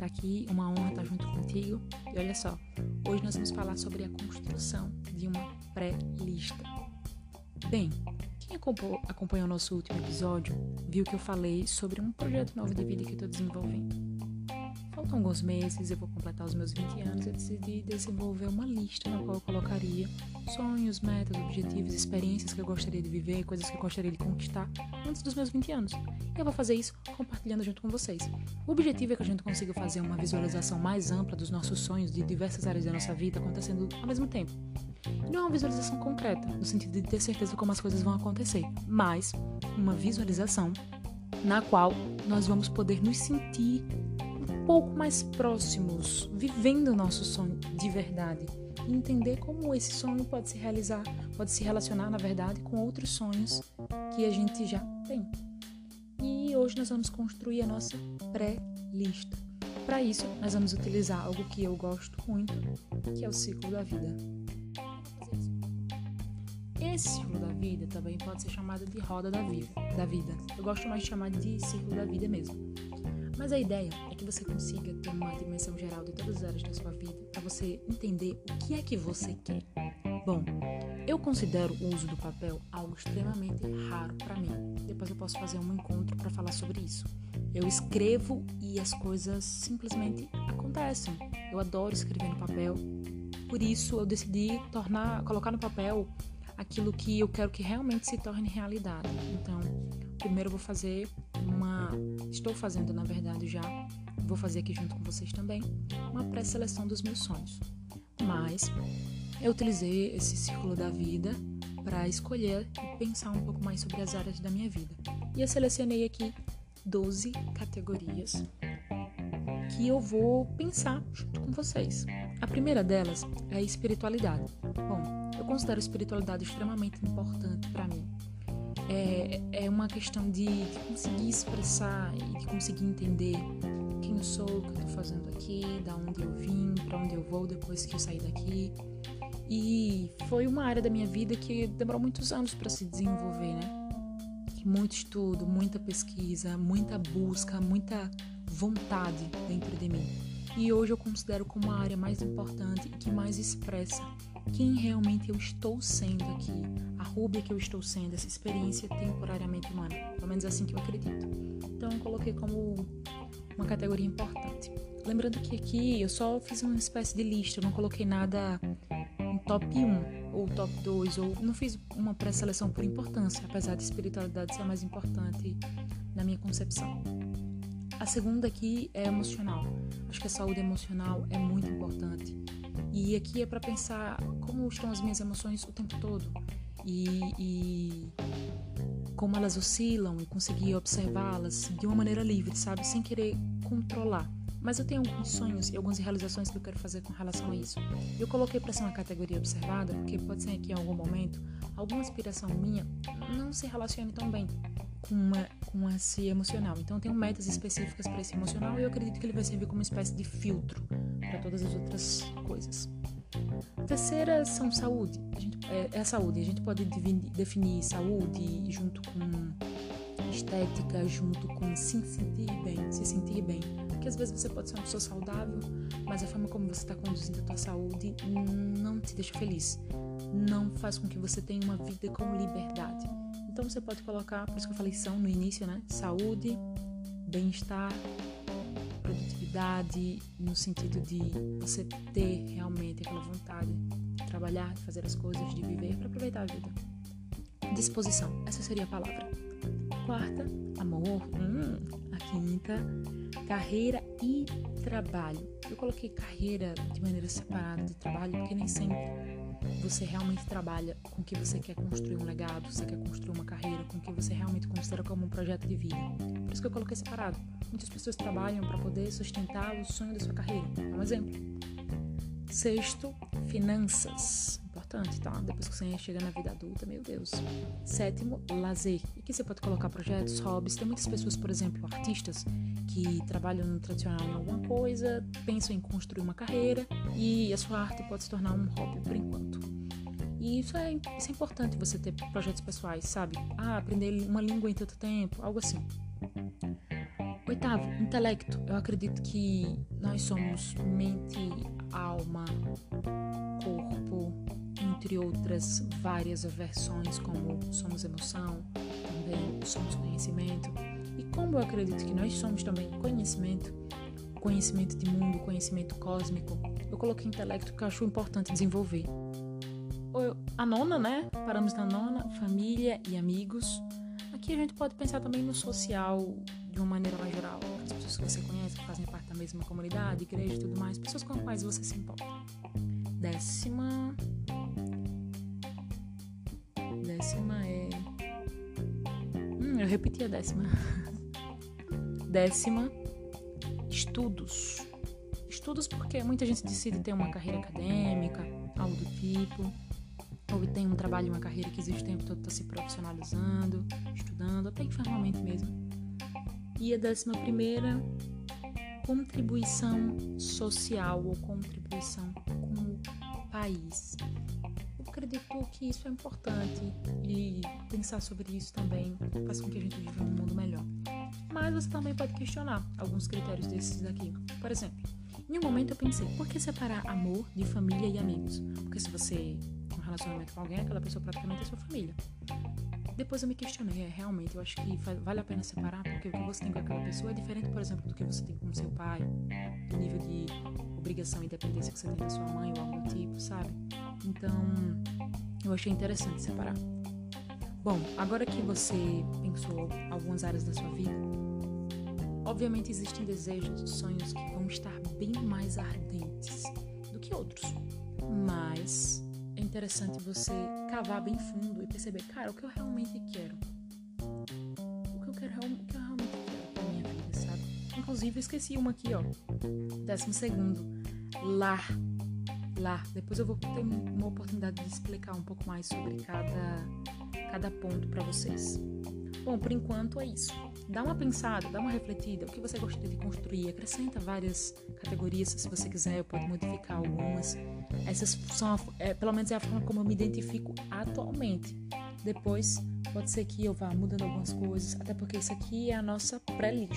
estar aqui, uma honra estar junto contigo. E olha só, hoje nós vamos falar sobre a construção de uma pré-lista. Bem, quem acompanhou nosso último episódio viu que eu falei sobre um projeto novo de vida que estou desenvolvendo. Faltam alguns meses, eu vou completar os meus 20 anos e decidi desenvolver uma lista na qual eu colocaria sonhos, metas, objetivos, experiências que eu gostaria de viver, coisas que eu gostaria de conquistar antes dos meus 20 anos. E eu vou fazer isso compartilhando junto com vocês. O objetivo é que a gente consiga fazer uma visualização mais ampla dos nossos sonhos de diversas áreas da nossa vida acontecendo ao mesmo tempo. Não é uma visualização concreta, no sentido de ter certeza de como as coisas vão acontecer, mas uma visualização na qual nós vamos poder nos sentir pouco mais próximos, vivendo o nosso sonho de verdade. E entender como esse sonho pode se realizar, pode se relacionar, na verdade, com outros sonhos que a gente já tem. E hoje nós vamos construir a nossa pré-lista. Para isso, nós vamos utilizar algo que eu gosto muito, que é o ciclo da vida. Esse ciclo da vida também pode ser chamado de roda da vida. Da vida. Eu gosto mais de chamar de ciclo da vida mesmo. Mas a ideia é que você consiga ter uma dimensão geral de todas as áreas da sua vida para você entender o que é que você quer. Bom, eu considero o uso do papel algo extremamente raro para mim. Depois eu posso fazer um encontro para falar sobre isso. Eu escrevo e as coisas simplesmente acontecem. Eu adoro escrever no papel. Por isso eu decidi tornar, colocar no papel aquilo que eu quero que realmente se torne realidade. Então, primeiro eu vou fazer. Estou fazendo, na verdade, já. Vou fazer aqui junto com vocês também. Uma pré-seleção dos meus sonhos. Mas eu utilizei esse círculo da vida para escolher e pensar um pouco mais sobre as áreas da minha vida. E eu selecionei aqui 12 categorias que eu vou pensar junto com vocês. A primeira delas é a espiritualidade. Bom, eu considero a espiritualidade extremamente importante para mim é, é uma questão de, de, conseguir expressar e de conseguir entender quem eu sou, o que eu estou fazendo aqui, da onde eu vim, para onde eu vou depois que eu sair daqui. E foi uma área da minha vida que demorou muitos anos para se desenvolver, né? Muito estudo, muita pesquisa, muita busca, muita vontade dentro de mim. E hoje eu considero como a área mais importante e que mais expressa quem realmente eu estou sendo aqui, a Rúbia que eu estou sendo, essa experiência temporariamente humana. Pelo menos é assim que eu acredito. Então eu coloquei como uma categoria importante. Lembrando que aqui eu só fiz uma espécie de lista, eu não coloquei nada em top 1 ou top 2, ou não fiz uma pré-seleção por importância, apesar de espiritualidade ser mais importante na minha concepção. A segunda aqui é emocional. Acho que a saúde emocional é muito importante. E aqui é para pensar como estão as minhas emoções o tempo todo e, e como elas oscilam e conseguir observá-las de uma maneira livre, sabe? Sem querer controlar. Mas eu tenho alguns sonhos e algumas realizações que eu quero fazer com relação a isso. Eu coloquei para ser uma categoria observada porque pode ser que em algum momento alguma aspiração minha não se relacione tão bem com, uma, com esse emocional. Então eu tenho metas específicas para esse emocional e eu acredito que ele vai servir como uma espécie de filtro para todas as outras coisas. Terceira são saúde. A gente, é, é, a saúde. A gente pode definir saúde junto com estética, junto com se sentir bem, se sentir bem. Porque às vezes você pode ser uma pessoa saudável, mas a forma como você está conduzindo a tua saúde não te deixa feliz. Não faz com que você tenha uma vida com liberdade. Então você pode colocar, por isso que eu falei são no início, né? Saúde, bem-estar, produtividade, no sentido de você ter realmente aquela vontade de trabalhar, de fazer as coisas, de viver para aproveitar a vida. Disposição, essa seria a palavra. Quarta, amor. Hum, a quinta, carreira e trabalho. Eu coloquei carreira de maneira separada de trabalho porque nem sempre você realmente trabalha com que você quer construir um legado, você quer construir uma carreira, com que você realmente considera como um projeto de vida. Por isso que eu coloquei separado. Muitas pessoas trabalham para poder sustentar o sonho da sua carreira. É um exemplo. Sexto, finanças. Importante, tá? Depois que você chega na vida adulta, meu Deus. Sétimo, lazer. E aqui você pode colocar projetos, hobbies. Tem muitas pessoas, por exemplo, artistas, que trabalham no tradicional em alguma coisa, pensam em construir uma carreira e a sua arte pode se tornar um hobby por enquanto. E isso é, isso é importante você ter projetos pessoais, sabe? Ah, aprender uma língua em tanto tempo, algo assim. Oitavo, intelecto. Eu acredito que nós somos mente, alma, corpo, entre outras várias versões, como somos emoção, também somos conhecimento. E como eu acredito que nós somos também conhecimento, conhecimento de mundo, conhecimento cósmico, eu coloquei intelecto que eu acho importante desenvolver. A nona, né? Paramos na nona, família e amigos. Aqui a gente pode pensar também no social de uma maneira mais geral. As pessoas que você conhece, que fazem parte da mesma comunidade, igreja e tudo mais, pessoas com as quais você se importa. Décima. Décima é. Hum, eu repeti a décima. décima. Estudos. Estudos porque muita gente decide ter uma carreira acadêmica, algo do tipo ou tem um trabalho, uma carreira que existe o tempo todo, está se profissionalizando, estudando, até informalmente mesmo. E a décima primeira, contribuição social ou contribuição com o país. Eu acredito que isso é importante e pensar sobre isso também faz com que a gente viva um mundo melhor. Mas você também pode questionar alguns critérios desses daqui. Por exemplo, em um momento eu pensei, por que separar amor de família e amigos? Porque se você relacionamento com alguém, aquela pessoa praticamente é sua família. Depois eu me questionei, é, realmente, eu acho que vale a pena separar, porque o que você tem com aquela pessoa é diferente, por exemplo, do que você tem com seu pai, do nível de obrigação e independência que você tem da sua mãe ou algo do tipo, sabe? Então, eu achei interessante separar. Bom, agora que você pensou algumas áreas da sua vida, obviamente existem desejos, sonhos que vão estar bem mais ardentes do que outros, mas é interessante você cavar bem fundo e perceber, cara, o que eu realmente quero. O que eu quero, o que eu realmente quero pra minha vida, sabe? Inclusive, esqueci uma aqui, ó. Décimo segundo. Lar. Lar. Depois eu vou ter uma oportunidade de explicar um pouco mais sobre cada, cada ponto para vocês. Bom, por enquanto é isso. Dá uma pensada, dá uma refletida. O que você gostaria de construir? Acrescenta várias categorias, se você quiser, eu posso modificar algumas. Essas são, é, pelo menos é a forma como eu me identifico atualmente. Depois, pode ser que eu vá mudando algumas coisas, até porque isso aqui é a nossa pré-lista.